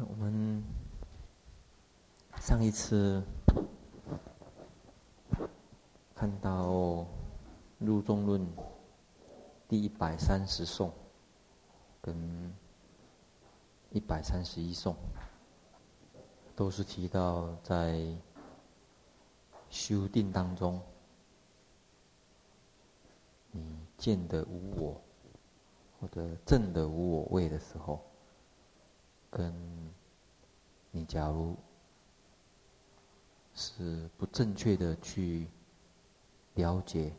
我们上一次看到《入中论》第一百三十颂跟一百三十一颂，都是提到在修定当中，你见得无我，或者证得无我位的时候，跟你假如是不正确的去了解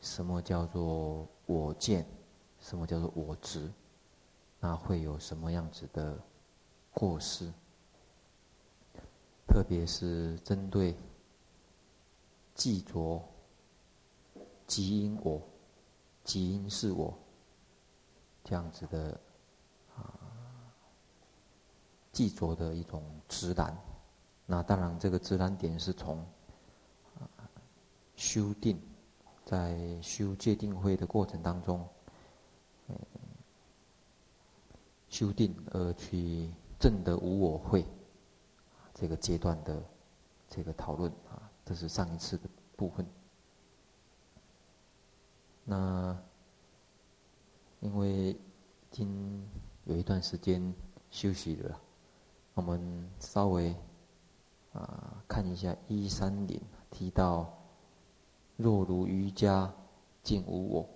什么叫做我见，什么叫做我执，那会有什么样子的过失？特别是针对执着即因我，即因是我这样子的。执着的一种执染，那当然这个执染点是从修定，在修戒定慧的过程当中，修定而去证得无我会，这个阶段的这个讨论啊，这是上一次的部分。那因为已经有一段时间休息了。我们稍微啊、看一下一三零提到，若如瑜伽见无我。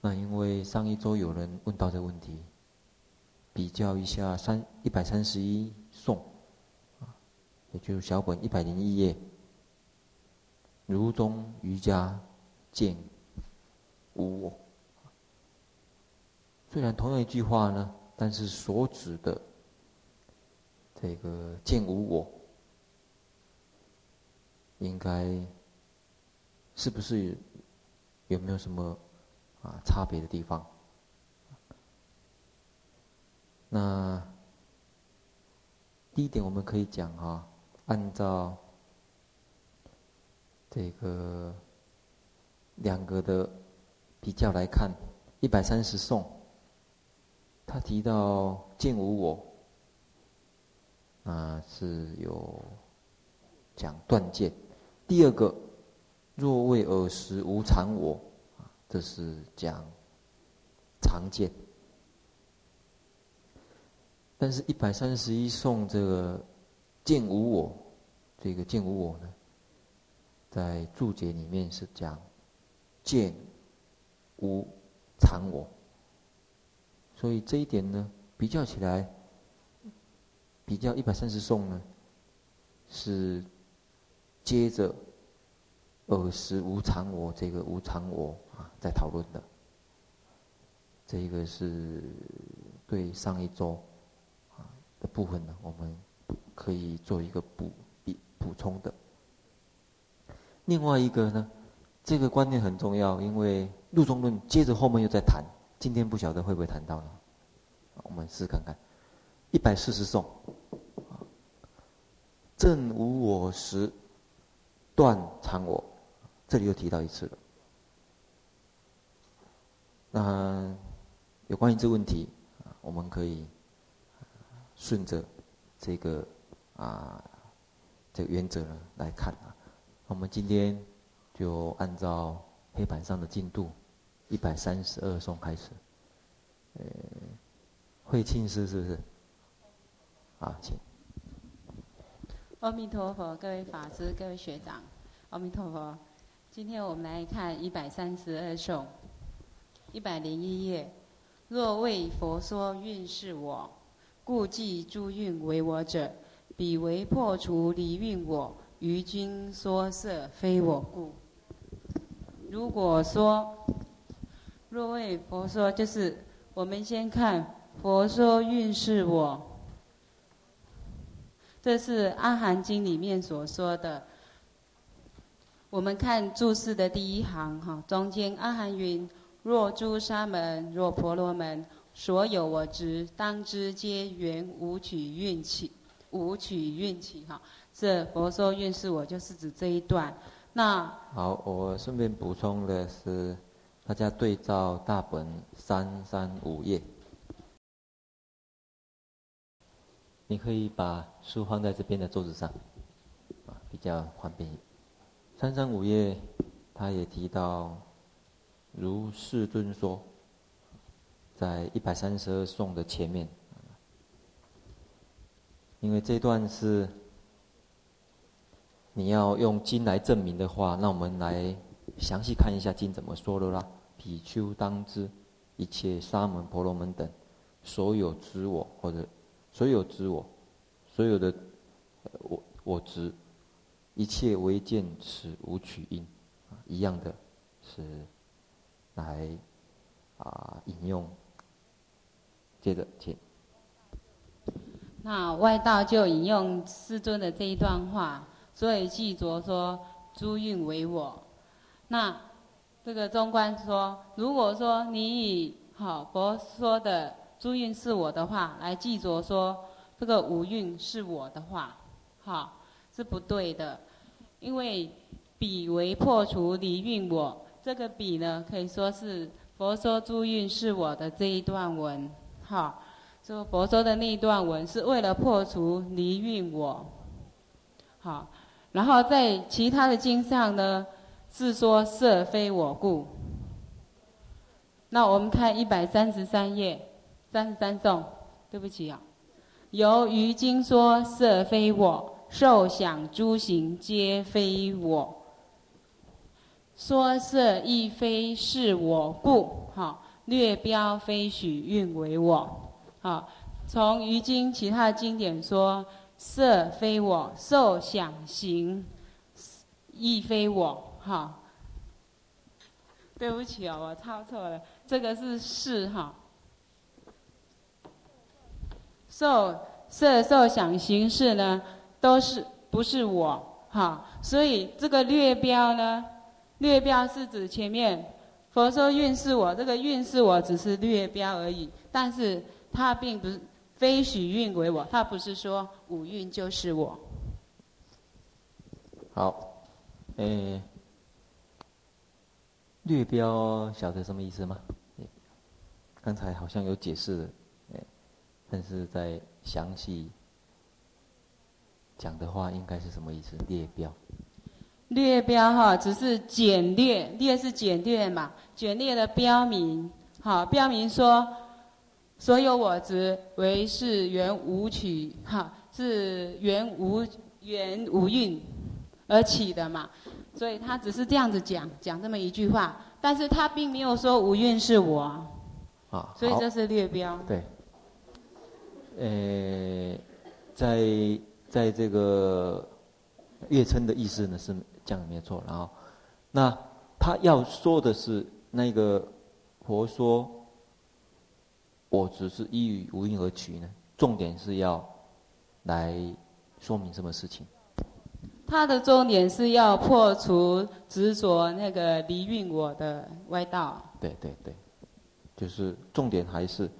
那因为上一周有人问到这个问题，比较一下三一百三十一颂，也就是小本一百零一页，如中瑜伽见无我。虽然同样一句话呢，但是所指的。这个见无我，应该是不是有没有什么啊差别的地方？那第一点我们可以讲啊，按照这个两个的比较来看，一百三十颂，他提到见无我。啊，是有讲断见。第二个，若为尔时无常我，啊，这是讲常见。但是，一百三十一颂这个见无我，这个见无我呢，在注解里面是讲见无常我。所以这一点呢，比较起来。比较一百三十颂呢，是接着尔时无常我这个无常我啊在讨论的，这一个是对上一周啊的部分呢，我们可以做一个补补补充的。另外一个呢，这个观念很重要，因为入中论接着后面又在谈，今天不晓得会不会谈到呢？我们试试看看。一百四十颂，正无我时，断常我，这里又提到一次了。那有关于这个问题，我们可以顺着这个啊这个原则呢来看啊。我们今天就按照黑板上的进度，一百三十二颂开始。呃，慧庆师是不是？好，请。阿弥陀佛，各位法师、各位学长，阿弥陀佛。今天我们来看一百三十二颂，一百零一页。若为佛说运是我，故记诸运为我者，彼为破除离蕴我，于君说色非我故。如果说，若为佛说，就是我们先看佛说运是我。这是《阿含经》里面所说的。我们看注释的第一行，哈，中间阿含云：“若诸沙门，若婆罗门，所有我执，当知皆缘无取蕴起，无取蕴起。”哈，这佛说蕴是我，就是指这一段。那好，我顺便补充的是，大家对照大本三三五页。你可以把书放在这边的桌子上，啊，比较方便。三三五页，他也提到，如世尊说，在一百三十二颂的前面，因为这段是你要用经来证明的话，那我们来详细看一下经怎么说的啦。比丘当知，一切沙门婆罗门等，所有知我或者。所有知我，所有的我我知，一切唯见此无取因，一样的，是来啊引用。接着，请。那外道就引用师尊的这一段话，所以记着说诸运为我。那这个中观说，如果说你以好佛说的。诸运是我的话，来记着说这个五蕴是我的话，哈，是不对的，因为彼为破除离蕴我，这个彼呢可以说是佛说诸蕴是我的这一段文，哈，说佛说的那一段文是为了破除离蕴我，好，然后在其他的经上呢是说色非我故，那我们看一百三十三页。三十三颂，对不起啊。由于经说色非我，受想诸行皆非我，说色亦非是我故，好略标非许运为我。好，从于经其他经典说色非我，受想行亦非我。好，对不起啊，我抄错了，这个是是哈。受色受想行识呢，都是不是我哈？所以这个略标呢，略标是指前面佛说运是我，这个运是我只是略标而已，但是它并不是非许运为我，它不是说五运就是我。好，诶，略标晓得什么意思吗？刚才好像有解释的。但是在详细讲的话，应该是什么意思？列标。列标哈，只是简略，略是简略嘛，简略的标明，好，标明说，所有我执为是缘无取，哈，是缘无缘无蕴而起的嘛，所以他只是这样子讲，讲这么一句话，但是他并没有说无蕴是我，啊，所以这是略标。对。呃，在在这个月称的意思呢是这样没错，然后，那他要说的是那个佛说，我只是依于无因而取呢，重点是要来说明什么事情？他的重点是要破除执着那个离蕴我的歪道。对对对，就是重点还是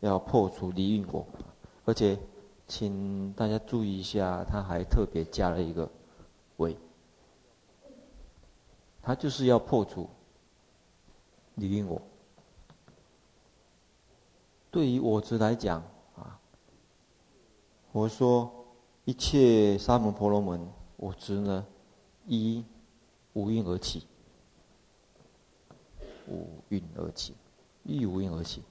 要破除离蕴我。而且，请大家注意一下，他还特别加了一个“为”，他就是要破除你我。对于我执来讲啊，我说一切沙门婆罗门，我执呢一无因而起，无因而起，依无因而起。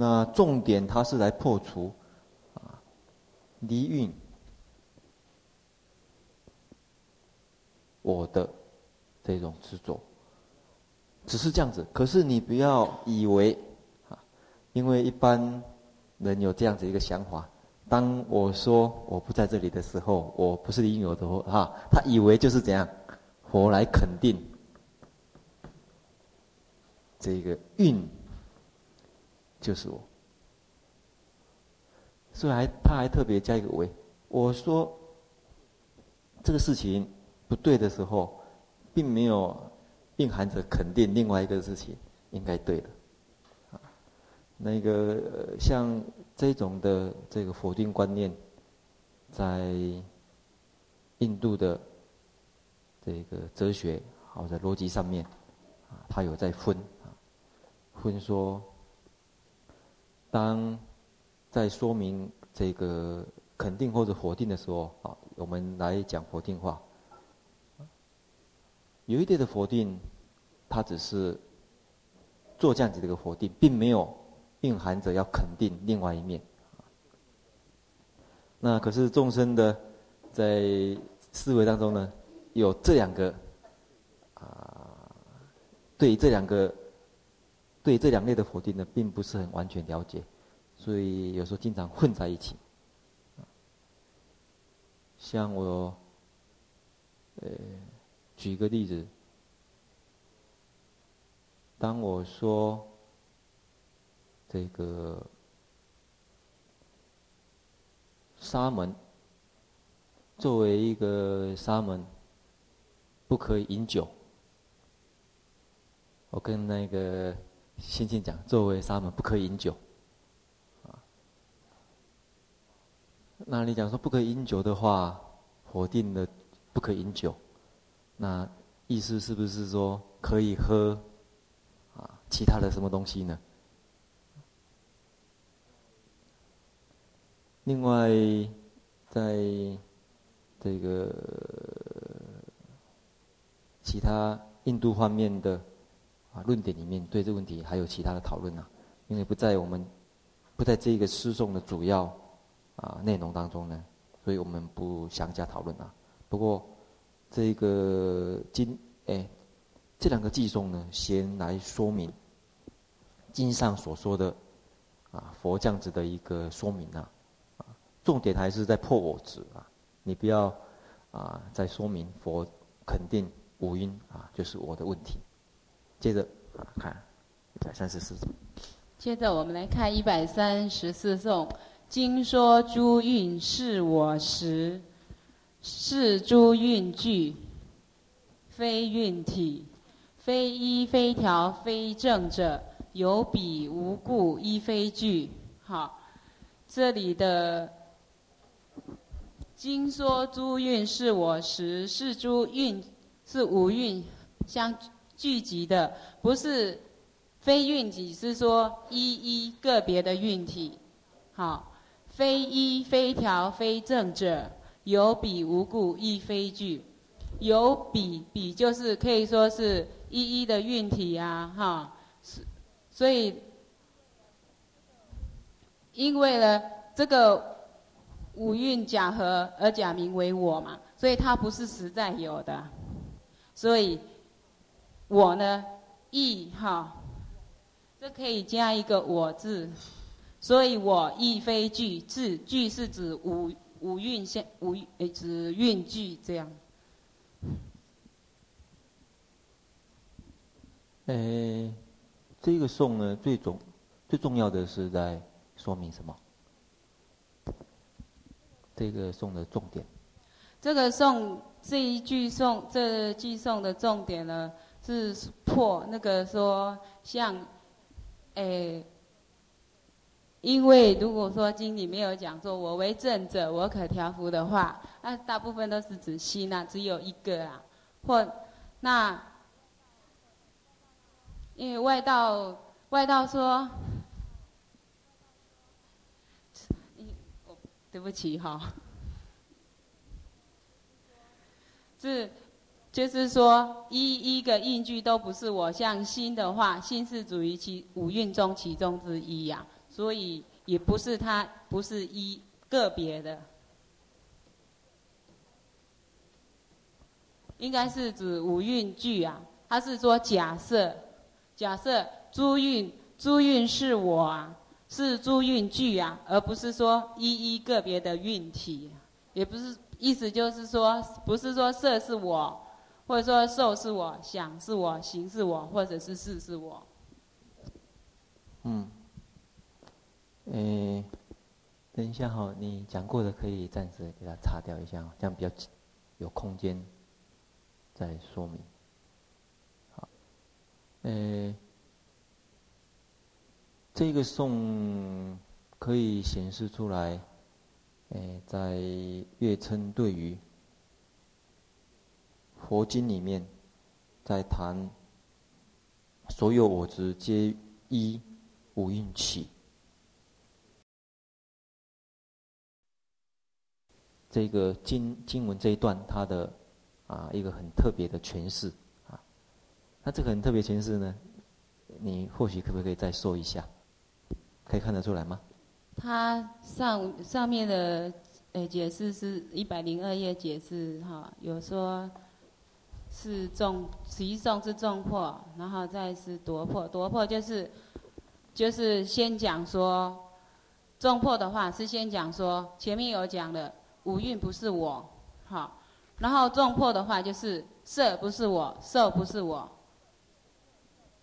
那重点，它是来破除啊离运我的这种执着，只是这样子。可是你不要以为啊，因为一般人有这样子一个想法：当我说我不在这里的时候，我不是离蕴我的哈，他以为就是怎样，佛来肯定这个运。就是我，所以还他还特别加一个“为”。我说这个事情不对的时候，并没有蕴含着肯定另外一个事情应该对的。那个像这种的这个否定观念，在印度的这个哲学或者逻辑上面，啊，他有在分啊，分说。当在说明这个肯定或者否定的时候啊，我们来讲否定话。有一点的否定，它只是做这样子的一个否定，并没有蕴含着要肯定另外一面。那可是众生的在思维当中呢，有这两个啊，对这两个对这两类的否定呢，并不是很完全了解，所以有时候经常混在一起。像我，呃。举个例子，当我说这个沙门作为一个沙门不可以饮酒，我跟那个星星讲，作为沙门不可以饮酒，啊，那你讲说不可以饮酒的话，否定了不可以饮酒。那意思是不是说可以喝啊其他的什么东西呢？另外，在这个其他印度方面的论点里面，对这个问题还有其他的讨论啊，因为不在我们不在这个诗颂的主要啊内容当中呢，所以我们不详加讨论啊。不过。这个经，哎，这两个偈颂呢，先来说明经上所说的啊佛这样子的一个说明啊，啊，重点还是在破我执啊，你不要啊再说明佛肯定五蕴啊，就是我的问题。接着看一百三十四颂。接着我们来看一百三十四颂，经说诸运是我时。是诸运具，非运体，非依非调非正者，有彼无故依非具。好，这里的经说诸运是我时，是诸运是五蕴相聚集的，不是非运体，是说一一个别的运体。好，非一非调非正者。有彼无故亦非聚，有彼彼就是可以说是一一的运体啊，哈，所以因为呢这个五蕴假合而假名为我嘛，所以它不是实在有的，所以我呢亦哈，这可以加一个我字，所以我亦非句，字句是指五。五蕴现五诶，指蕴具这样。诶，这个颂呢，最重最重要的是在说明什么？这个颂的重点。这个颂这一句颂，这句颂的重点呢，是破那个说像，诶。因为如果说经里没有讲说“我为正者，我可调伏”的话，那大部分都是指心啊，只有一个啊，或那因为外道外道说，对不起哈，是就是说一一个印句都不是我，像心的话，心是属于其五蕴中其中之一呀、啊。所以也不是它，不是一个别的，应该是指五蕴具啊。他是说假设，假设诸蕴诸蕴是我啊，是诸蕴具啊，而不是说一一个别的蕴体，也不是意思就是说，不是说色是我，或者说受是我，想是我，行是我，或者是事是我。嗯。诶，等一下哈，你讲过的可以暂时给它擦掉一下，这样比较有空间再说明。好，诶，这个颂可以显示出来，诶，在月称对于佛经里面，在谈所有我执皆依五蕴起。这个经经文这一段它的啊一个很特别的诠释啊。那这个很特别诠释呢，你或许可不可以再说一下？可以看得出来吗？它上上面的诶解释是一百零二页解释哈，有说是众持一颂是众破，然后再是夺破，夺破就是就是先讲说众破的话是先讲说前面有讲的五蕴不是我，好，然后众破的话就是色不是我，受不是我，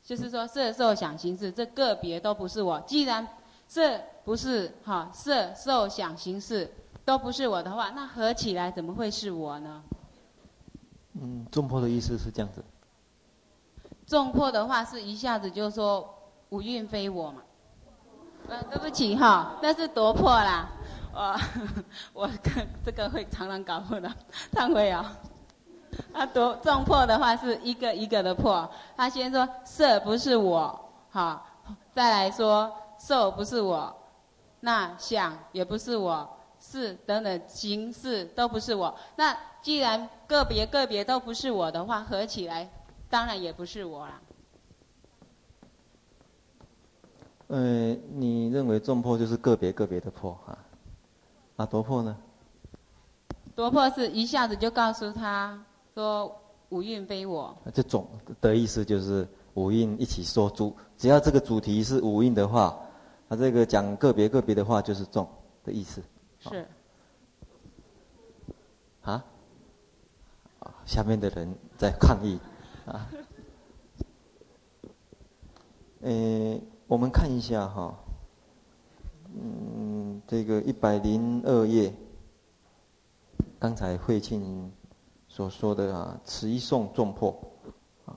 就是说色受想行识这个别都不是我，既然。色不是哈，色受想行识都不是我的话，那合起来怎么会是我呢？嗯，重破的意思是这样子。重破的话是一下子就说五蕴非我嘛。呃，对不起哈，那是夺破啦。我我这个会常常搞混的，忏悔啊。他夺重破的话是一个一个的破，他先说色不是我，好，再来说。受不是我，那想也不是我，是等等形式都不是我。那既然个别个别都不是我的话，合起来当然也不是我了。呃，你认为众破就是个别个别的破啊？啊，夺破呢？夺破是一下子就告诉他说五蕴非我。这种的意思就是五蕴一起说主，只要这个主题是五蕴的话。他这个讲个别个别的话，就是众的意思。是。啊？下面的人在抗议。啊。呃，我们看一下哈。嗯，这个一百零二页，刚才慧庆所说的啊，词一送重破。啊，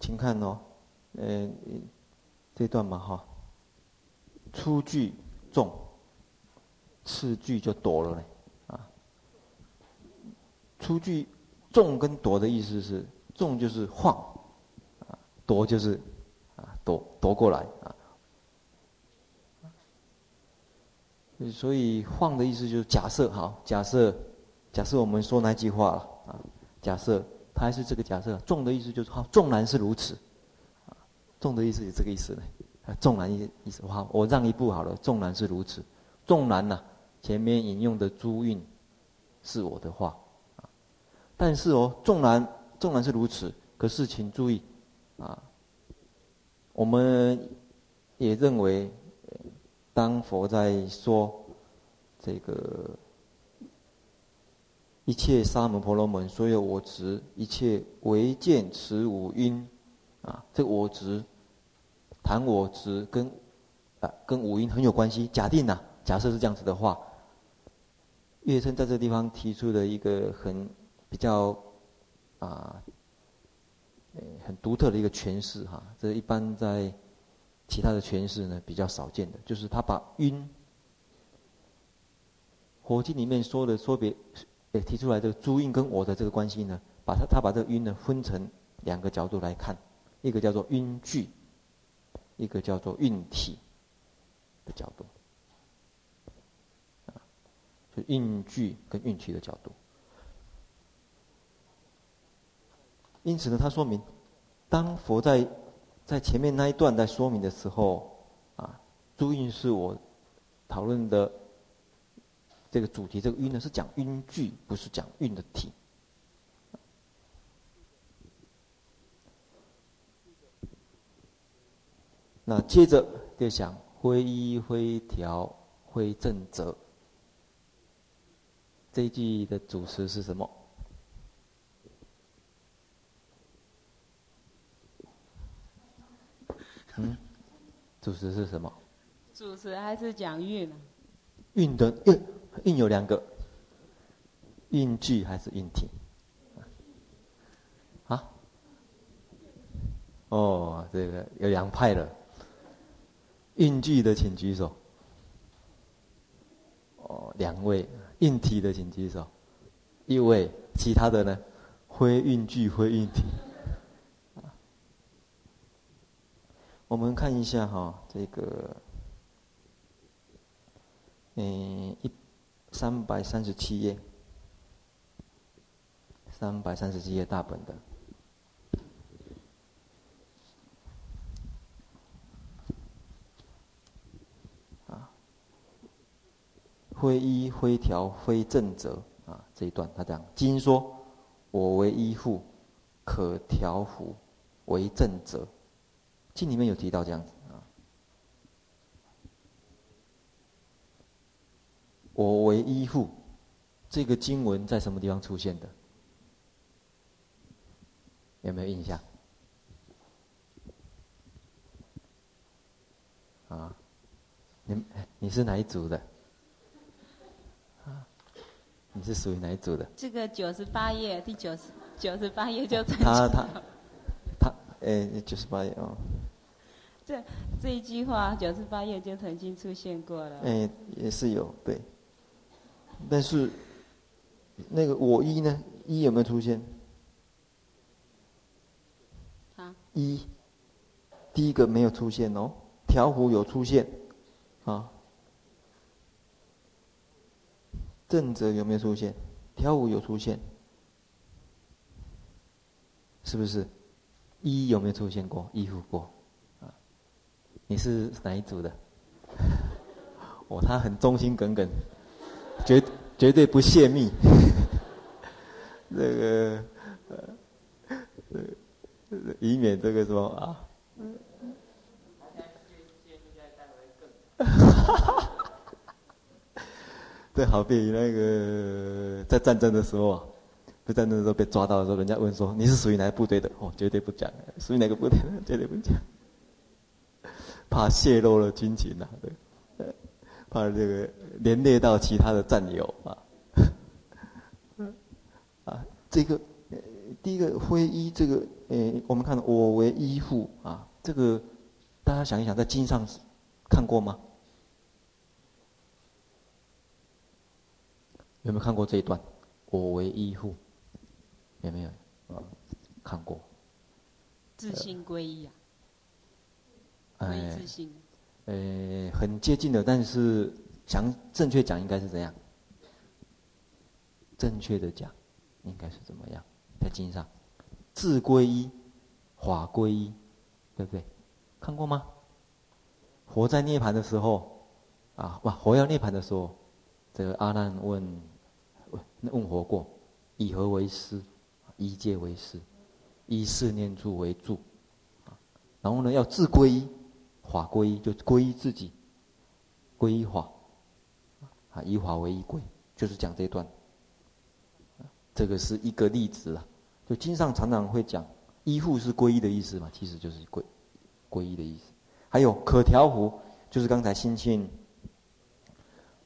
请看哦，呃，这段嘛哈。初句重，次句就多了嘞，啊。初句众跟夺的意思是，众就是晃，啊，夺就是啊夺夺过来啊。所以晃的意思就是假设，好，假设假设我们说那句话了啊，假设它还是这个假设，众的意思就是好，纵然是如此，啊，众的意思是这个意思呢。纵然意意思话，我让一步好了。纵然是如此，纵然呐，前面引用的朱韵是我的话，但是哦，纵然纵然是如此，可是请注意，啊，我们也认为，当佛在说这个一切沙门婆罗门所有我执，一切唯见此五蕴，啊，这个我执。谈我执跟啊跟五蕴很有关系。假定呐、啊，假设是这样子的话，月称在这个地方提出的一个很比较啊，很独特的一个诠释哈。这一般在其他的诠释呢比较少见的，就是他把晕，佛经里面说的说别也提出来这个诸蕴跟我的这个关系呢，把他他把这个晕呢分成两个角度来看，一个叫做晕聚。一个叫做运体的角度，就蕴聚跟蕴体的角度。因此呢，他说明，当佛在在前面那一段在说明的时候，啊，诸蕴是我讨论的这个主题，这个蕴呢是讲蕴聚，不是讲蕴的体。那接着就想挥一挥调挥正则，这一句的主词是什么？嗯，主持是什么？主持还是讲运？运的运，运有两个，运聚还是运体？啊？哦，这个有两派了。蕴聚的请举手。哦，两位。运体的请举手。一位。其他的呢？非运聚，非运体。我们看一下哈，这个，嗯，一三百三十七页，三百三十七页大本的。啊，非依非调非正则啊，这一段他讲经说，我为依复，可调伏，为正则。经里面有提到这样子啊。我为依复，这个经文在什么地方出现的？有没有印象？啊，你你是哪一组的？啊，你是属于哪一组的？这个九十八页第九十九十八页就他他他，哎，九十八页哦。这这一句话九十八页就曾经出现过了。哎，也是有对。但是，那个我一呢？一有没有出现？啊？一，第一个没有出现哦。条幅有出现，啊。正则有没有出现？条幅有出现，是不是？一有没有出现过？依附过？你是哪一组的？哦，他很忠心耿耿。绝绝对不泄密，这个呃，以免这个什么啊。这好比那个在战争的时候啊，在战争的时候被抓到的时候，人家问说，你是属于哪个部队的？哦，绝对不讲，属于哪个部队的？绝对不讲，怕泄露了军情呐、啊，对。怕这个连累到其他的战友啊，啊，这个第一个非依这个，诶，我们看我为依复啊，这个大家想一想，在经上看过吗？有没有看过这一段？我为依复，有没有？啊，看过。自信归依啊，归依自性。呃，很接近的，但是想正确讲应该是怎样？正确的讲，应该是怎么样？在经上，自归依，法归依，对不对？看过吗？佛在涅槃的时候，啊，哇，佛要涅槃的时候，这个阿难问问问佛过，以何为师？依戒为师，以四念处为住，然后呢，要自归依。法归依就归依自己，归依法，啊，以法为依归，就是讲这段。这个是一个例子啊，就经上常常会讲，依附是归依的意思嘛，其实就是归归依的意思。还有可调伏，就是刚才新庆，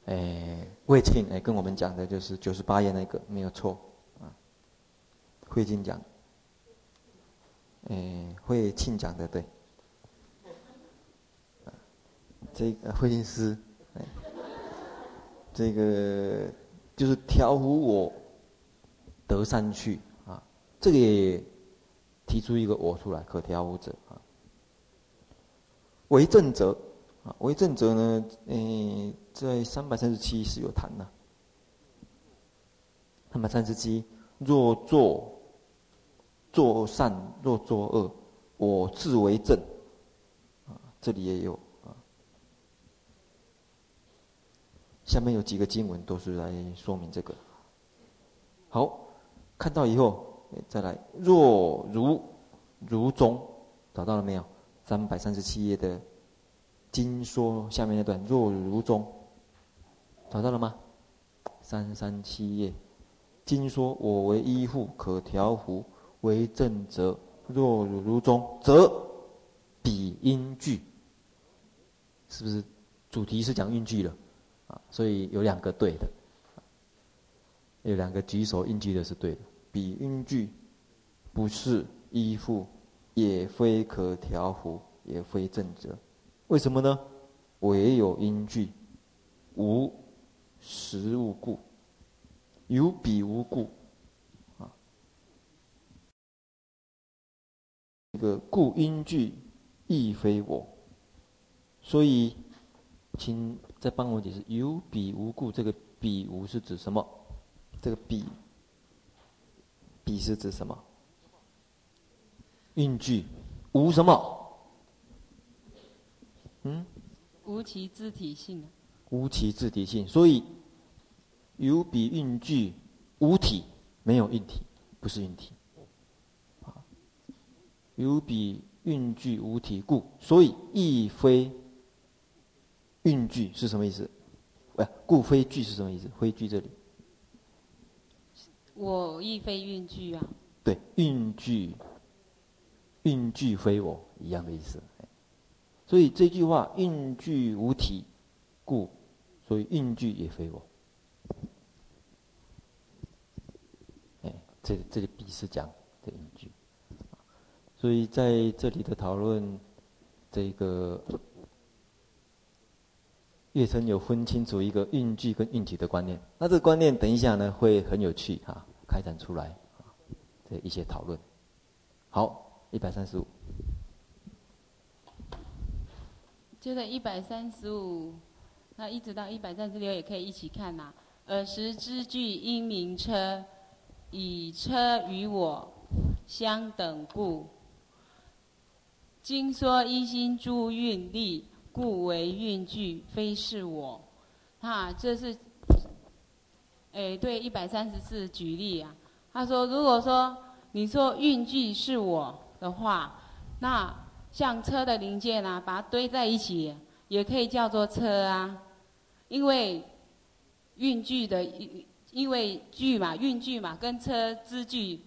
哎，慧庆哎跟我们讲的就是九十八页那个没有错啊，慧静讲，哎，慧庆讲的对。这个慧心师，这个就是调伏我得善趣啊。这个也提出一个我出来，可调伏者啊。为正则啊，为正则呢，诶，在三百三十七是有谈的。三百三十七，若作作善，若作恶，我自为正啊。这里也有。下面有几个经文都是来说明这个。好，看到以后再来。若如如中，找到了没有？三百三十七页的经说下面那段。若如中，找到了吗？三三七页，经说我为依复，可调伏，为正则。若如如中，则彼应具。是不是主题是讲应具了？所以有两个对的，有两个举手应句的是对的。彼应具，不是依附，也非可调伏，也非正则。为什么呢？唯有应具，无实物故，有彼无故。啊，这个故因具亦非我，所以。请再帮我解释，有彼无故，这个彼无是指什么？这个彼，彼是指什么？运具无什么？嗯？无其自体性。无其自体性，所以有彼运具无体，没有蕴体，不是运体。有彼运具无体故，所以亦非蕴具是什么意思？不，故非具是什么意思？非具这里，我亦非运具啊。对，运具，运具非我一样的意思。所以这句话，运具无体故，所以运具也非我。哎，这里这里必是讲的运具。所以在这里的讨论，这个月称有分清楚一个运具跟运体的观念。那这个观念等一下呢会很有趣哈，开展出来的一些讨论。好，一百三十五。就在一百三十五，那一直到一百三十六也可以一起看呐。尔时之具因名车，以车与我相等故。经说一心诸运力，故为运具，非是我。哈，这是，哎，对一百三十四举例啊。他说，如果说你说运具是我的话，那像车的零件啊，把它堆在一起，也可以叫做车啊。因为运具的，因为具嘛，运具嘛，跟车之具。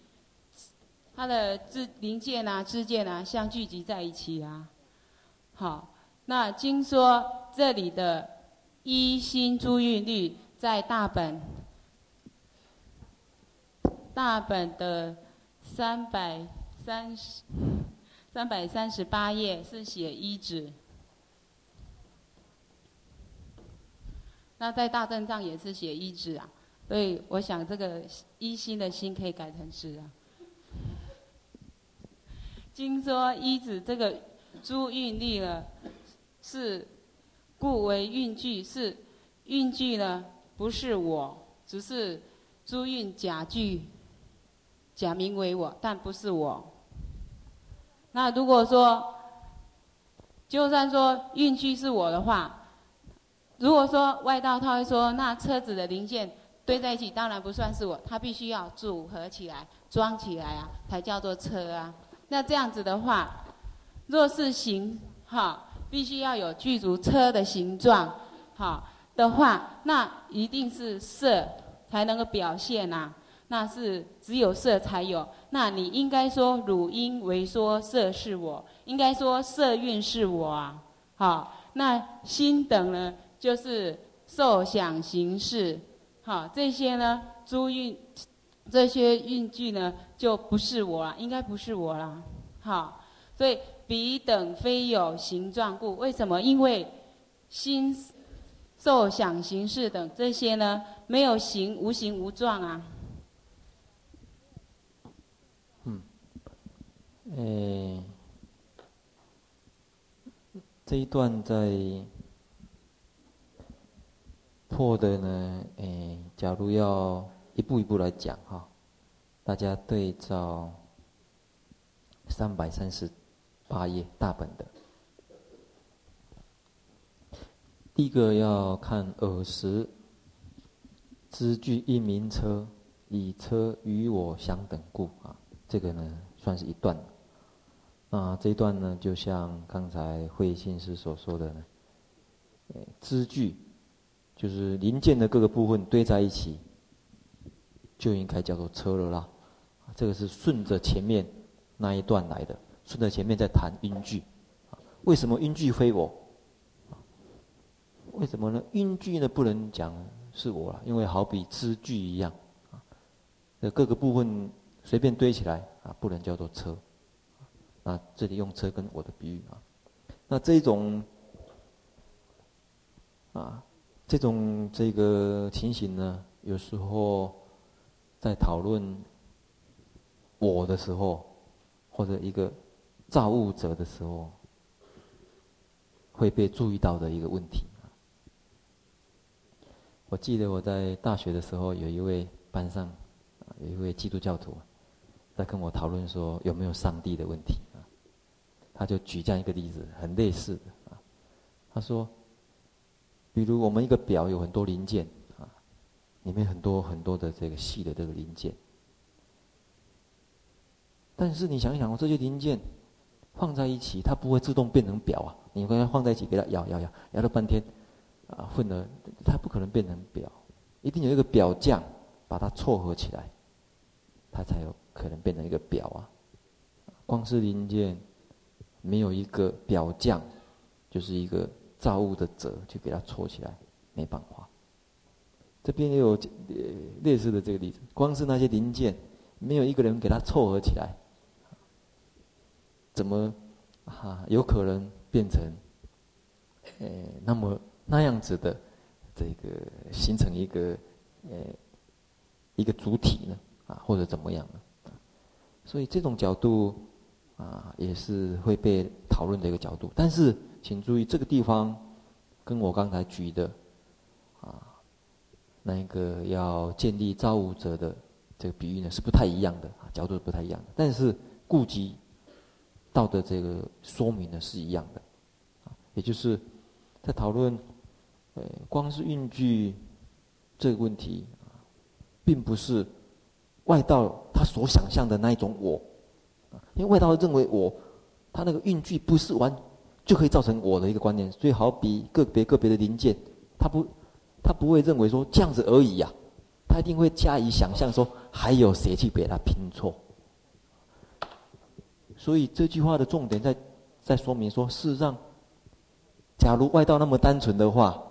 它的支零件啊、支件啊相聚集在一起啊。好，那经说这里的一心诸蕴力在大本大本的三百三十三百三十八页是写一指，那在大正藏也是写一指啊，所以我想这个一心的心可以改成指啊。经说一指这个诸蕴力了，是故为运具，是运具呢，不是我，只是诸运假具，假名为我，但不是我。那如果说，就算说运具是我的话，如果说外道他会说，那车子的零件堆在一起，当然不算是我，他必须要组合起来、装起来啊，才叫做车啊。那这样子的话，若是行哈，必须要有具足车的形状，好的话，那一定是色才能够表现呐、啊。那是只有色才有。那你应该说汝应为说色是我，应该说色蕴是我啊。好，那心等呢，就是受想行识，好这些呢，诸蕴。这些蕴具呢，就不是我了，应该不是我了。好，所以彼等非有形状故，为什么？因为心、受想行识等这些呢，没有形，无形无状啊。嗯，诶，这一段在破的呢，诶，假如要。一步一步来讲哈，大家对照三百三十八页大本的。第一个要看耳时知具因名车，以车与我相等故啊，这个呢算是一段。啊，这一段呢就像刚才慧心师所说的呢，知具就是零件的各个部分堆在一起。就应该叫做车了啦，这个是顺着前面那一段来的，顺着前面在谈蕴具，为什么蕴具非我？为什么呢？蕴具呢不能讲是我了，因为好比支具一样，啊，各个部分随便堆起来啊，不能叫做车。那这里用车跟我的比喻啊，那这种啊，这种这个情形呢，有时候。在讨论我的时候，或者一个造物者的时候，会被注意到的一个问题。我记得我在大学的时候，有一位班上，有一位基督教徒，在跟我讨论说有没有上帝的问题啊。他就举这样一个例子，很类似的啊。他说，比如我们一个表有很多零件啊，里面很多很多的这个细的这个零件，但是你想一想，这些零件放在一起，它不会自动变成表啊。你跟它放在一起，给它摇摇摇，摇了半天。啊，混了，它不可能变成表，一定有一个表匠把它撮合起来，它才有可能变成一个表啊。光是零件，没有一个表匠，就是一个造物的者去给它撮起来，没办法。这边也有类似的这个例子，光是那些零件，没有一个人给它凑合起来，怎么啊有可能变成，呃，那么。那样子的，这个形成一个呃一个主体呢，啊或者怎么样呢？所以这种角度啊也是会被讨论的一个角度。但是请注意，这个地方跟我刚才举的啊那个要建立造物者的这个比喻呢是不太一样的啊，角度是不太一样的。但是顾及道的这个说明呢是一样的，也就是在讨论。呃光是运具这个问题，并不是外道他所想象的那一种我，因为外道认为我，他那个运具不是完就可以造成我的一个观念，所以好比个别个别的零件，他不他不会认为说这样子而已呀，他一定会加以想象说还有谁去给他拼错，所以这句话的重点在在说明说，事实上，假如外道那么单纯的话。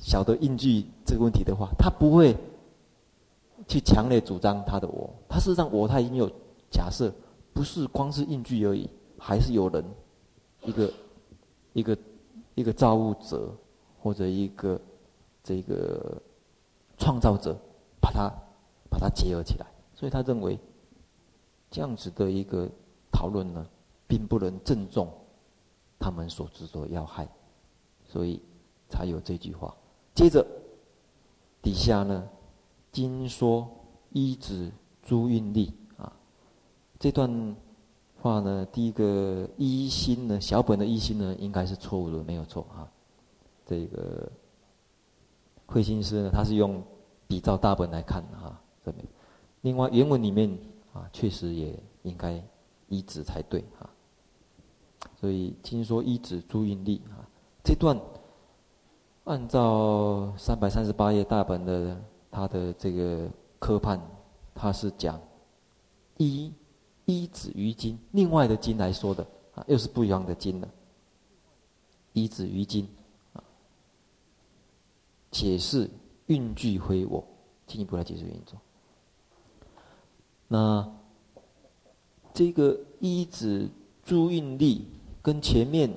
晓得运具这个问题的话，他不会去强烈主张他的我。他事实上我他已经有假设，不是光是运具而已，还是有人一个一个一个造物者或者一个这个创造者，把它把它结合起来。所以他认为这样子的一个讨论呢，并不能正中他们所执着的要害，所以才有这句话。接着，底下呢，经说一指诸蕴力啊，这段话呢，第一个一心呢，小本的一心呢，应该是错误的，没有错啊。这个慧心师呢，他是用比照大本来看啊，这边。另外原文里面啊，确实也应该一指才对啊。所以听说依止诸蕴力啊，这段。按照三百三十八页大本的他的这个科判，他是讲一一指于经，另外的经来说的啊，又是不一样的经了。一指于经啊，解释运具非我，进一步来解释原因。那这个一指诸蕴力跟前面。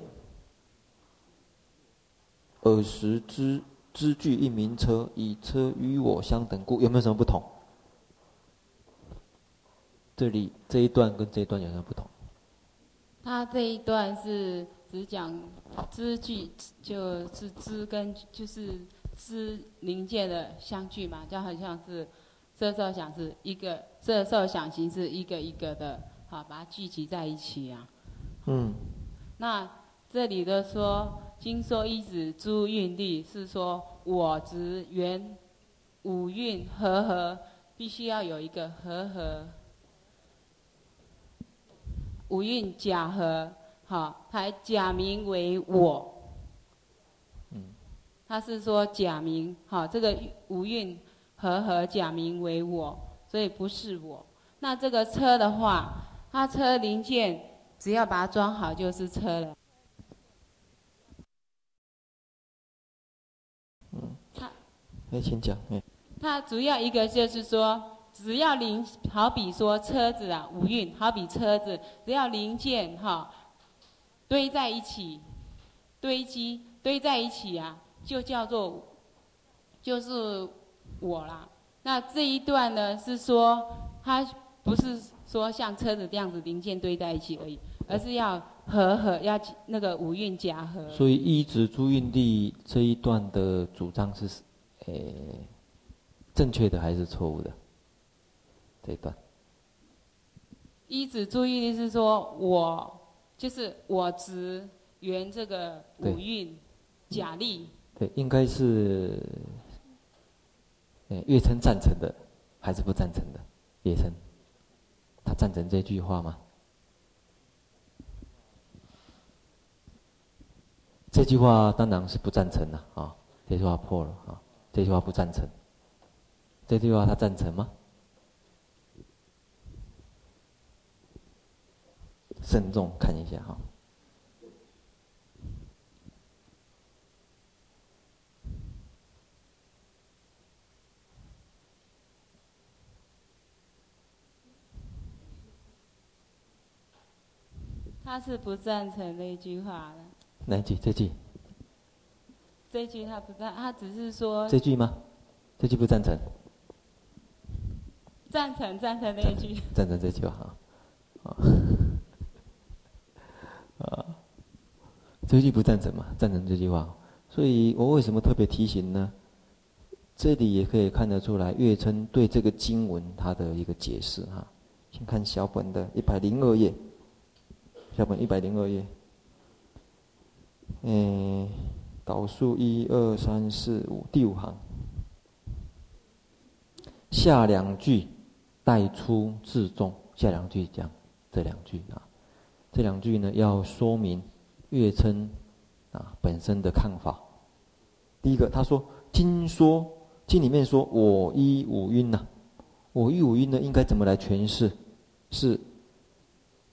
尔时知知具一名车，以车与我相等故，有没有什么不同？这里这一段跟这一段有什么不同？他这一段是只讲知具，就是知跟就是知临界的相聚嘛，就好像是色受想是一个色受想行是一个一个的，好把它聚集在一起啊。嗯，那这里的说。经说一子诸运力，是说我执缘五蕴和合，必须要有一个和合，五蕴假合，好，才假名为我。嗯，他是说假名，好，这个五蕴和合假名为我，所以不是我。那这个车的话，它车零件只要把它装好就是车了。来，请讲。哎它主要一个就是说，只要零，好比说车子啊，五运，好比车子，只要零件哈堆在一起，堆积堆在一起啊，就叫做就是我啦。那这一段呢，是说它不是说像车子这样子零件堆在一起而已，而是要和合，要那个五运加合。所以依止诸运力这一段的主张是。诶，正确的还是错误的？这一段。依止注意力是说我就是我执缘这个五运假立。对，应该是，诶，月称赞成的还是不赞成的？月称，他赞成这句话吗？这句话当然是不赞成的啊！这句话破了啊！这句话不赞成。这句话他赞成吗？慎重看一下哈。他是不赞成那句话的。哪句？这句？这句他不赞，他只是说。这句吗？这句不赞成。赞成，赞成那一句。赞成这句话，啊，啊，这句不赞成嘛？赞成这句话，所以我为什么特别提醒呢？这里也可以看得出来，月称对这个经文它的一个解释哈。先看小本的一百零二页，小本一百零二页。嗯，导数一二三四五第五行，下两句带出自重。下两句讲这两句啊，这两句呢要说明月称啊本身的看法。第一个，他说经说经里面说我依五蕴呐，我依五蕴呢应该怎么来诠释？是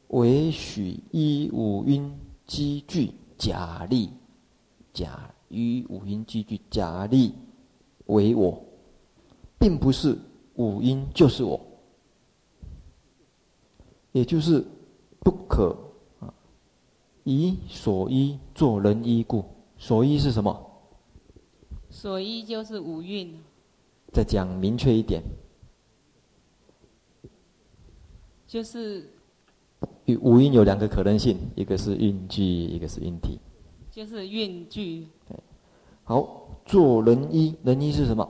唯许依五蕴积聚。假立，假于五蕴积聚，假立为我，并不是五蕴就是我，也就是不可啊，以所依做人依故。所依是什么？所依就是五蕴。再讲明确一点，就是。与五蕴有两个可能性，一个是蕴聚，一个是蕴体。就是蕴聚。对，好，做人依，人依是什么？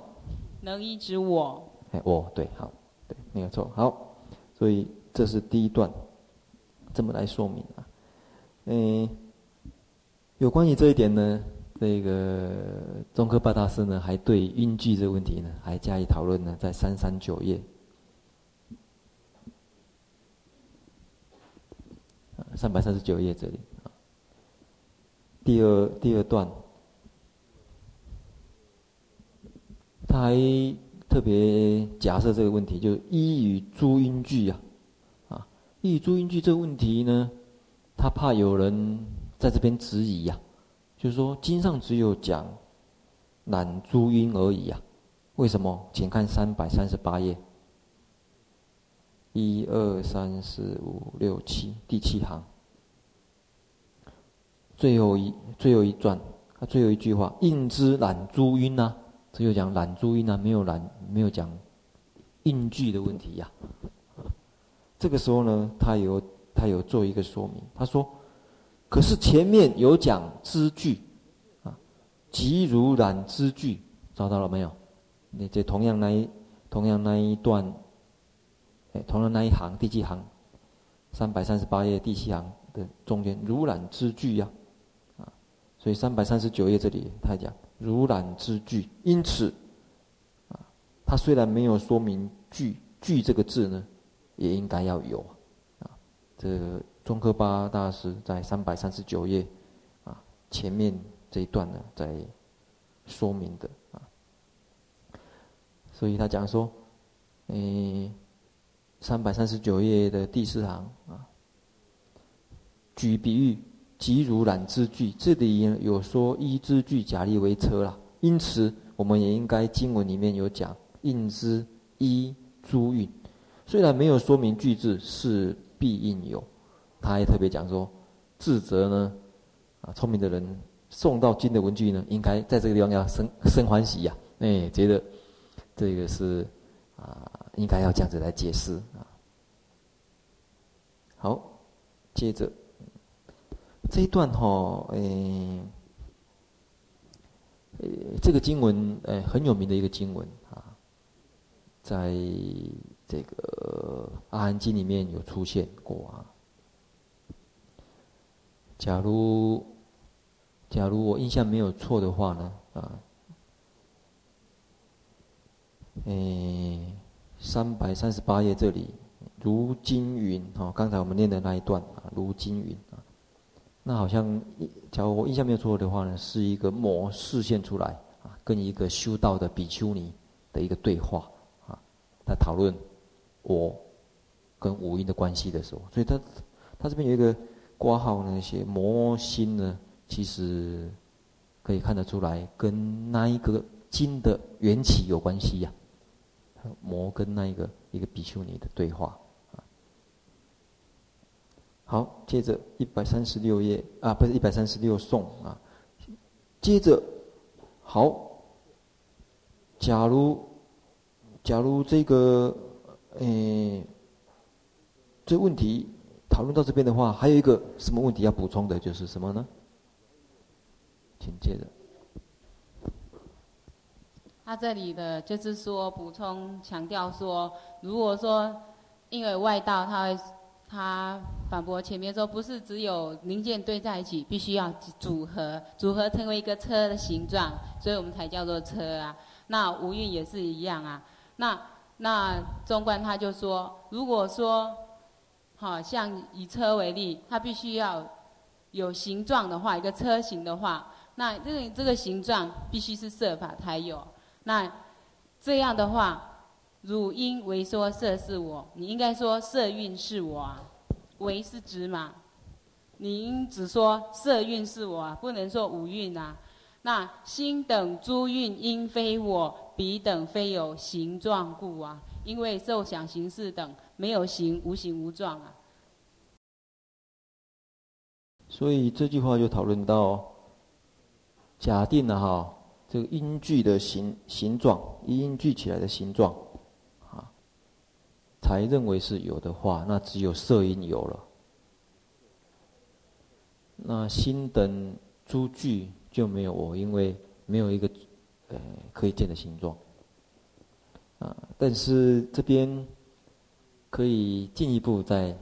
能依指我。哎，我对，好，对，没有错，好，所以这是第一段，这么来说明啊。嗯，有关于这一点呢，这个中科八大师呢，还对蕴聚这个问题呢，还加以讨论呢，在三三九页。三百三十九页这里。啊，第二第二段，他还特别假设这个问题，就是一与诸音句啊，啊，一与诸音句这个问题呢，他怕有人在这边质疑呀，就是说经上只有讲懒诸音而已啊，为什么？请看三百三十八页。一二三四五六七，第七行，最后一最后一段，他最后一句话：“应知揽诸蕴呐。”只有讲揽诸蕴呐，没有揽，没有讲应句的问题呀、这个时候呢，他有他有做一个说明，他说：“可是前面有讲知句啊，即如揽知句，找到了没有？你这同样那一同样那一段。”同样那一行第几行？三百三十八页第七行的中间，如揽知聚呀，啊，所以三百三十九页这里他讲如揽知聚，因此，啊，他虽然没有说明聚聚这个字呢，也应该要有，啊，这中科八大师在三百三十九页，啊，前面这一段呢在说明的啊，所以他讲说，诶。三百三十九页的第四行啊，举比喻，即如揽知聚，这里有说衣之具假立为车了，因此我们也应该经文里面有讲应知依诸蕴，虽然没有说明句字是必应有，他还特别讲说智者呢，啊聪明的人送到金的文具呢，应该在这个地方要生生欢喜呀，哎，觉得这个是啊。应该要这样子来解释啊。好，接着这一段哈，诶，呃，这个经文呃很有名的一个经文啊，在这个《阿含经》里面有出现过啊。假如假如我印象没有错的话呢，啊，诶，三百三十八页这里，如金云啊，刚才我们念的那一段啊，如金云啊。那好像，假如我印象没有错的话呢，是一个魔示现出来啊，跟一个修道的比丘尼的一个对话啊，他讨论我跟五阴的关系的时候，所以他他这边有一个挂号呢，写魔心呢，其实可以看得出来跟那一个经的缘起有关系呀，魔跟那一个一个比丘尼的对话。好，接着一百三十六页啊，不是一百三十六颂啊。接着，好，假如假如这个诶，这问题讨论到这边的话，还有一个什么问题要补充的，就是什么呢？请接着。他这里的就是说补充强调说，如果说因为外道他会。他反驳前面说，不是只有零件堆在一起，必须要组合，组合成为一个车的形状，所以我们才叫做车啊。那无蕴也是一样啊。那那中观他就说，如果说，好像以车为例，它必须要有形状的话，一个车型的话，那这个这个形状必须是色法才有。那这样的话。汝应为说色是我，你应该说色蕴是我啊，为是指嘛？你应只说色蕴是我啊，不能说五蕴啊。那心等诸蕴应非我，彼等非有形状故啊。因为受想行识等没有形，无形无状啊。所以这句话就讨论到，假定了哈，这个音具的形形状，因具起来的形状。啊才认为是有的话，那只有色音有了。那心等诸具就没有我，因为没有一个呃可以见的形状。啊，但是这边可以进一步再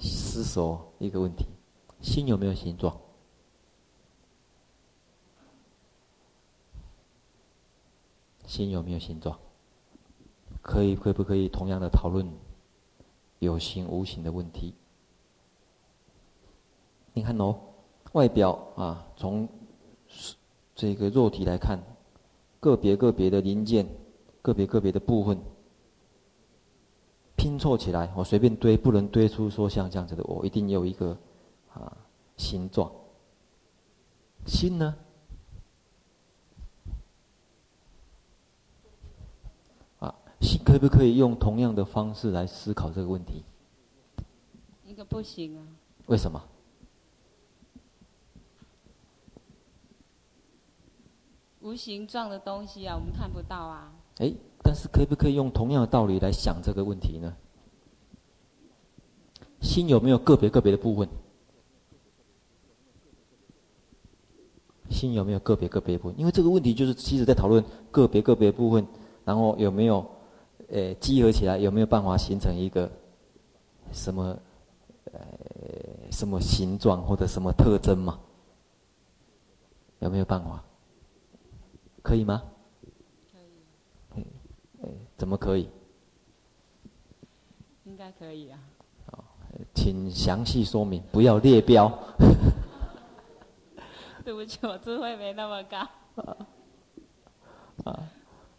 思索一个问题：心有没有形状？心有没有形状？可以，可不可以同样的讨论有形无形的问题？你看哦，外表啊，从这个肉体来看，个别个别的零件，个别个别的部分拼凑起来，我随便堆，不能堆出说像这样子的我，一定有一个啊形状。心呢？可不可以用同样的方式来思考这个问题？一个不行啊。为什么？无形状的东西啊，我们看不到啊。哎，但是可不可以用同样的道理来想这个问题呢？心有没有个别个别的部分？心有没有个别个别部分？因为这个问题就是其实在讨论个别个别部分，然后有没有？呃，集合起来有没有办法形成一个什么呃什么形状或者什么特征嘛？有没有办法？可以吗？可以。嗯，怎么可以？应该可以啊。好，请详细说明，不要列标。对不起，我智慧没那么高。啊。啊。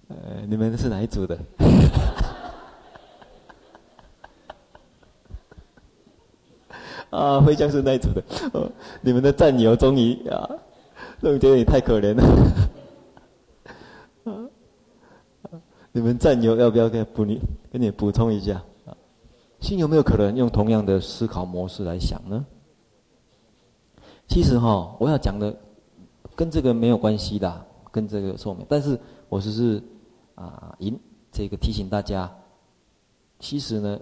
呃，你们是哪一组的？啊，辉江是那一组的？哦，你们的战友终于啊，我觉得你太可怜了。你们战友要不要给补你？给你补充一下啊？心有没有可能用同样的思考模式来想呢？其实哈，我要讲的跟这个没有关系的，跟这个说明，但是我只是。啊，引这个提醒大家，其实呢，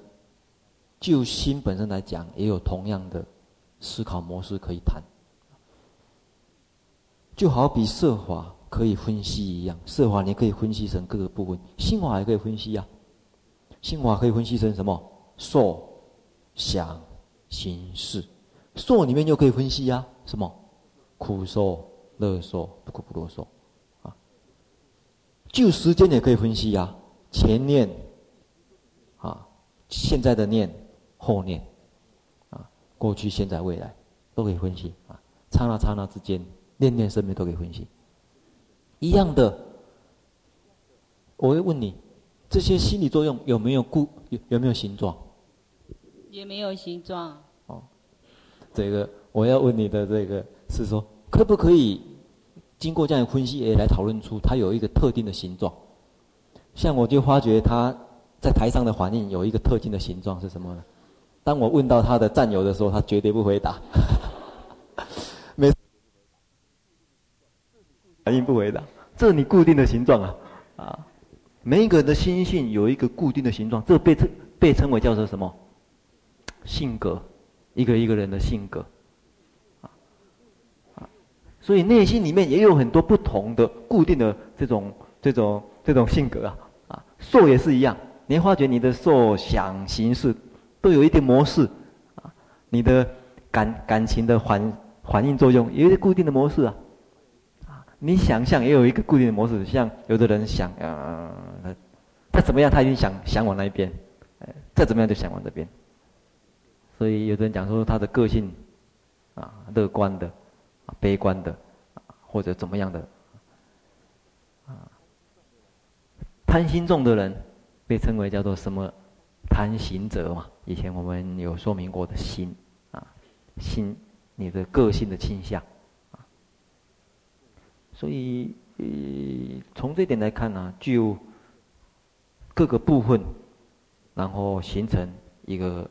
就心本身来讲，也有同样的思考模式可以谈。就好比色法可以分析一样，色法你可以分析成各个部分，心法也可以分析呀、啊。心法可以分析成什么？受、想、行、识。受里面就可以分析呀、啊，什么？苦受、乐受、不苦不乐受。啊，就时间也可以分析呀、啊，前念，啊，现在的念，后念，啊，过去、现在、未来，都可以分析啊。刹那刹那之间，念念生灭都可以分析。一样的，我会问你，这些心理作用有没有固有有没有形状？也没有形状。哦，这个我要问你的这个是说，可不可以经过这样的分析，也来讨论出它有一个特定的形状？像我就发觉他在台上的反应有一个特定的形状是什么呢？当我问到他的战友的时候，他绝对不回答。没 反应不回答，这是你固定的形状啊，啊，每一个人的心性有一个固定的形状，这被称被称为叫做什么？性格，一个一个人的性格，啊，啊，所以内心里面也有很多不同的固定的这种这种这种性格，啊，受也是一样，你发觉你的受想行识都有一定模式，啊，你的感感情的反反应作用也有一个固定的模式啊。你想象也有一个固定的模式，像有的人想，啊，他他怎么样，他已经想想往那一边，再怎么样就想往这边。所以有的人讲说他的个性，啊，乐观的，啊，悲观的，或者怎么样的，啊，贪心重的人被称为叫做什么？贪行者嘛。以前我们有说明过的心，啊，心，你的个性的倾向啊。所以，呃，从这点来看呢、啊，就各个部分，然后形成一个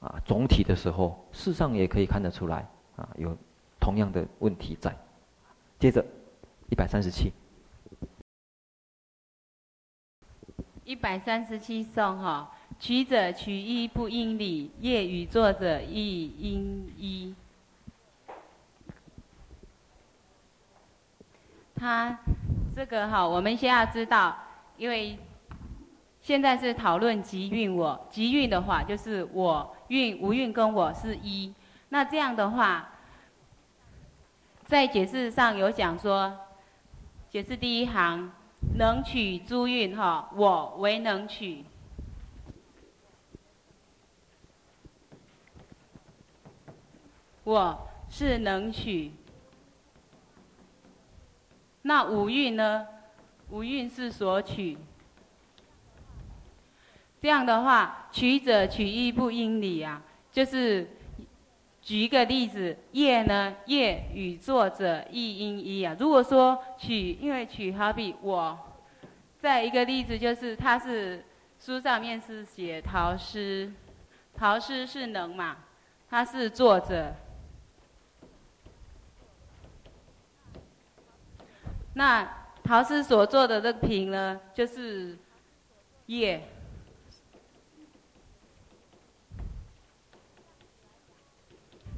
啊总体的时候，事实上也可以看得出来啊，有同样的问题在。接着，一百三十七，一百三十七颂哈，取者取一不应理，业与作者亦应一。他这个哈，我们先要知道，因为现在是讨论集运我，集运的话就是我运无运跟我是一。那这样的话，在解释上有讲说，解释第一行，能取诸运哈，我为能取，我是能取。那五运呢？五运是所取。这样的话，取者取义不应理啊。就是举一个例子，业呢，业与作者亦应依啊。如果说取，因为取好比我，再一个例子就是，他是书上面是写陶师，陶师是能嘛，他是作者。那陶师所做的这个瓶呢，就是业。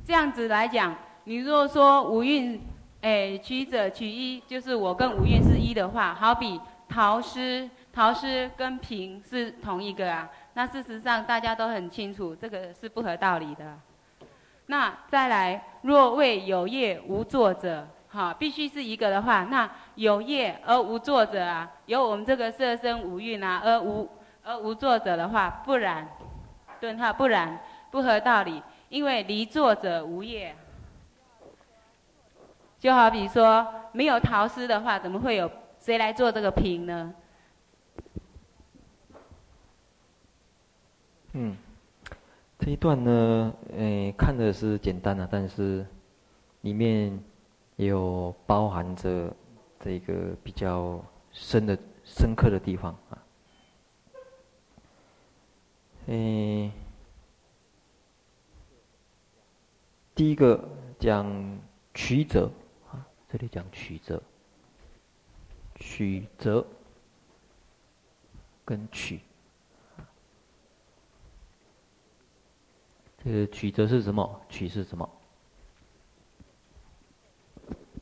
这样子来讲，你如果说五蕴，哎，取者取一，就是我跟五蕴是一的话，好比陶师，陶师跟平是同一个啊。那事实上大家都很清楚，这个是不合道理的。那再来，若为有业无作者。好，必须是一个的话，那有业而无作者啊，有我们这个色身五蕴啊，而无而无作者的话，不然，顿号不然，不合道理，因为离作者无业。就好比说，没有陶师的话，怎么会有谁来做这个瓶呢？嗯，这一段呢，诶，看的是简单的，但是里面。也有包含着这个比较深的、深刻的地方啊。嗯，第一个讲曲折啊，这里讲曲折，曲折跟曲，这个曲折是什么？曲是什么？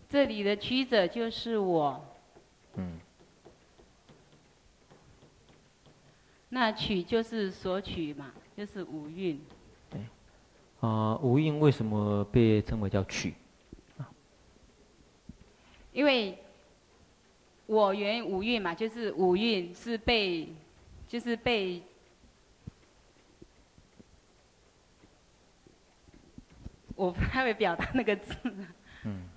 这里的曲折就是我。嗯。那取就是索取嘛，就是五蕴。对。啊、呃，五蕴为什么被称为叫取？因为我原五蕴嘛，就是五蕴是被，就是被。我不太会表达那个字。嗯。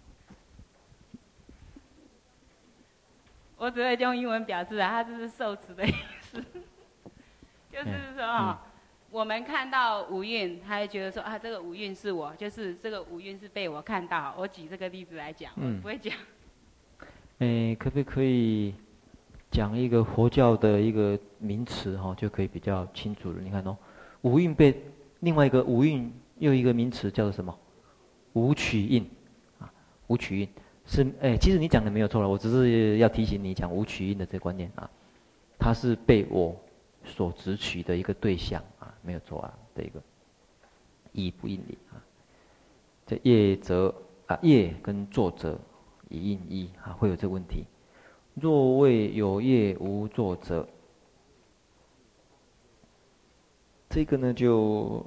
我只会用英文表示啊，它就是受持的意思。就是说啊，嗯、我们看到五蕴，他会觉得说啊，这个五蕴是我，就是这个五蕴是被我看到。我举这个例子来讲，我不会讲。诶，可不可以讲一个佛教的一个名词哈，就可以比较清楚了。你看哦，五蕴被另外一个五蕴又一个名词叫做什么？五取印啊，五取印是诶，其实你讲的没有错了，我只是要提醒你讲五取印的这个观念啊，它是被我所执取的一个对象啊，没有错啊的一个义不应理啊。这业则啊，业跟作者。一应一啊，会有这个问题。若谓有业无作者，这个呢就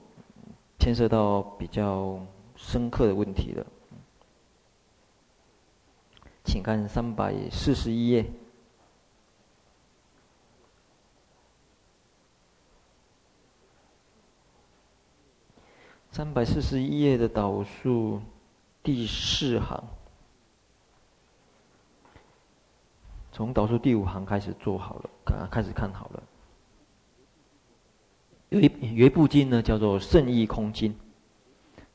牵涉到比较深刻的问题了。请看三百四十一页，三百四十一页的导数第四行。从导数第五行开始做好了，看开始看好了。有一有一部经呢，叫做《胜义空经》。《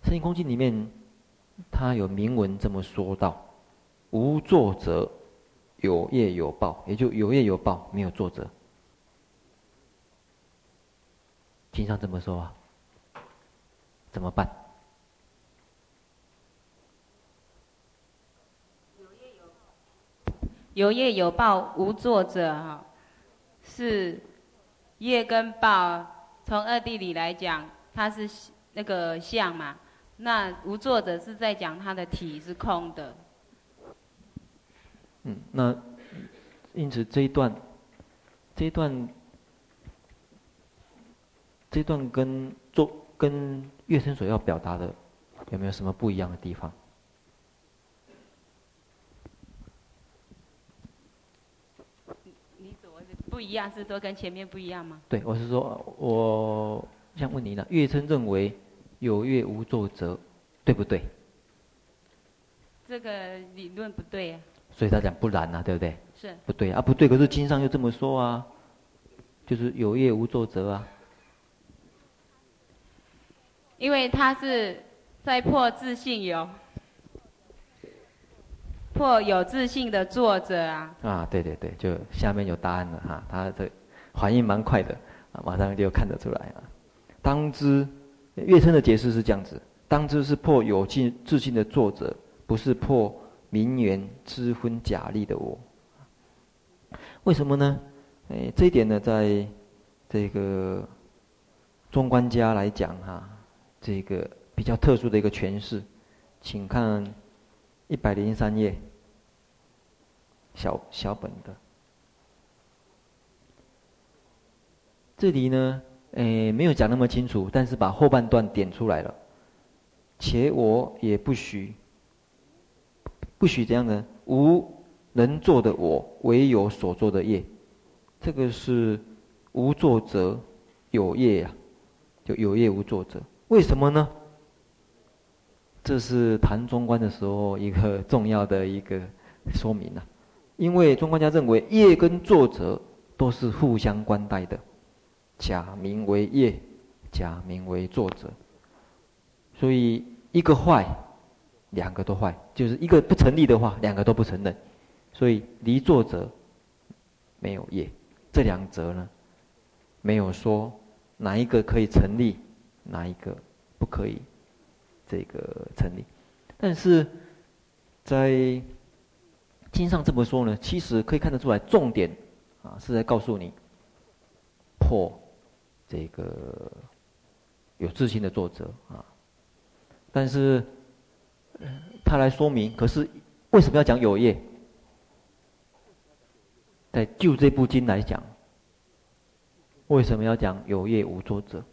胜义空经》里面，它有明文这么说道：“无作者，有业有报，也就有业有报，没有作者。”经上这么说啊，怎么办？有业有报无作者哈，是业跟报，从二谛里来讲，它是那个相嘛。那无作者是在讲它的体是空的。嗯，那因此这一段，这一段，这一段跟做跟月生所要表达的有没有什么不一样的地方？不一样是说跟前面不一样吗？对，我是说，我想问你呢，月生认为有业无作者，对不对？这个理论不对啊。所以他讲不然啊，对不对？是。不对啊，不对，可是经上又这么说啊，就是有业无作者啊。因为他是在破自信有。破有自信的作者啊！啊，对对对，就下面有答案了哈，他的反应蛮快的，啊，马上就看得出来啊。当知，月称的解释是这样子：当知是破有信自信的作者，不是破名缘知分假立的我。为什么呢？哎，这一点呢，在这个中观家来讲哈，这个比较特殊的一个诠释，请看。一百零三页，小小本的。这里呢，诶，没有讲那么清楚，但是把后半段点出来了。且我也不许，不许这样呢，无能做的我，唯有所做的业。这个是无作者有业呀，就有业无作者。为什么呢？这是谈中观的时候一个重要的一个说明呐，因为中观家认为业跟作者都是互相关待的，假名为业，假名为作者，所以一个坏，两个都坏，就是一个不成立的话，两个都不承认，所以离作者没有业，这两者呢，没有说哪一个可以成立，哪一个不可以。这个成立，但是在经上这么说呢，其实可以看得出来，重点啊是在告诉你破这个有自性的作者啊，但是他来说明，可是为什么要讲有业？在就这部经来讲，为什么要讲有业无作者？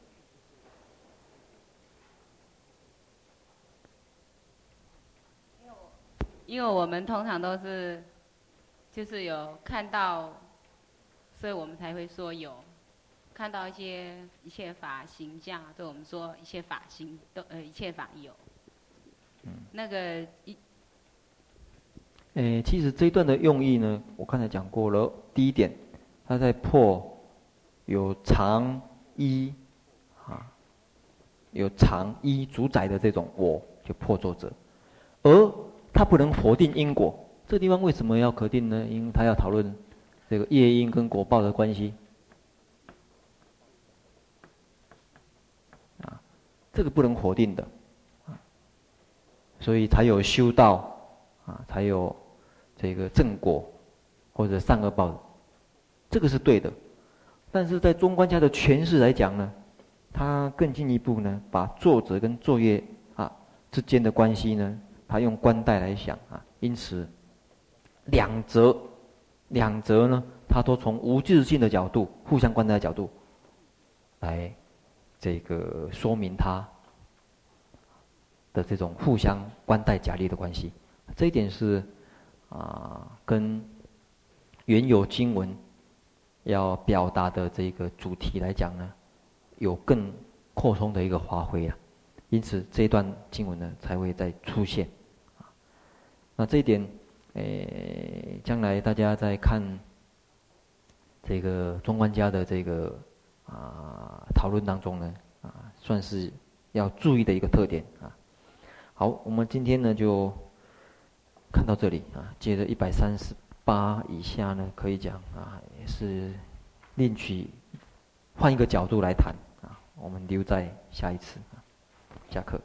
因为我们通常都是，就是有看到，所以我们才会说有，看到一些一切法行相，对我们说一切法行都呃一切法有。嗯。那个一。诶，其实这一段的用意呢，我刚才讲过了。第一点，他在破有常一啊，有常一主宰的这种我，就破作者，而。他不能否定因果，这个地方为什么要可定呢？因为他要讨论这个业因跟果报的关系，啊，这个不能否定的，啊，所以才有修道，啊，才有这个正果或者善恶报，这个是对的。但是在中观家的诠释来讲呢，他更进一步呢，把作者跟作业啊之间的关系呢。他用观待来想啊，因此两则两则呢，他都从无自性的角度、互相观待的角度来这个说明他的这种互相观待假立的关系。这一点是啊，跟原有经文要表达的这个主题来讲呢，有更扩充的一个发挥啊。因此这一段经文呢，才会再出现。那这一点，诶，将来大家在看这个中观家的这个啊讨论当中呢，啊，算是要注意的一个特点啊。好，我们今天呢就看到这里啊，接着一百三十八以下呢，可以讲啊，也是另取换一个角度来谈啊，我们留在下一次，下课。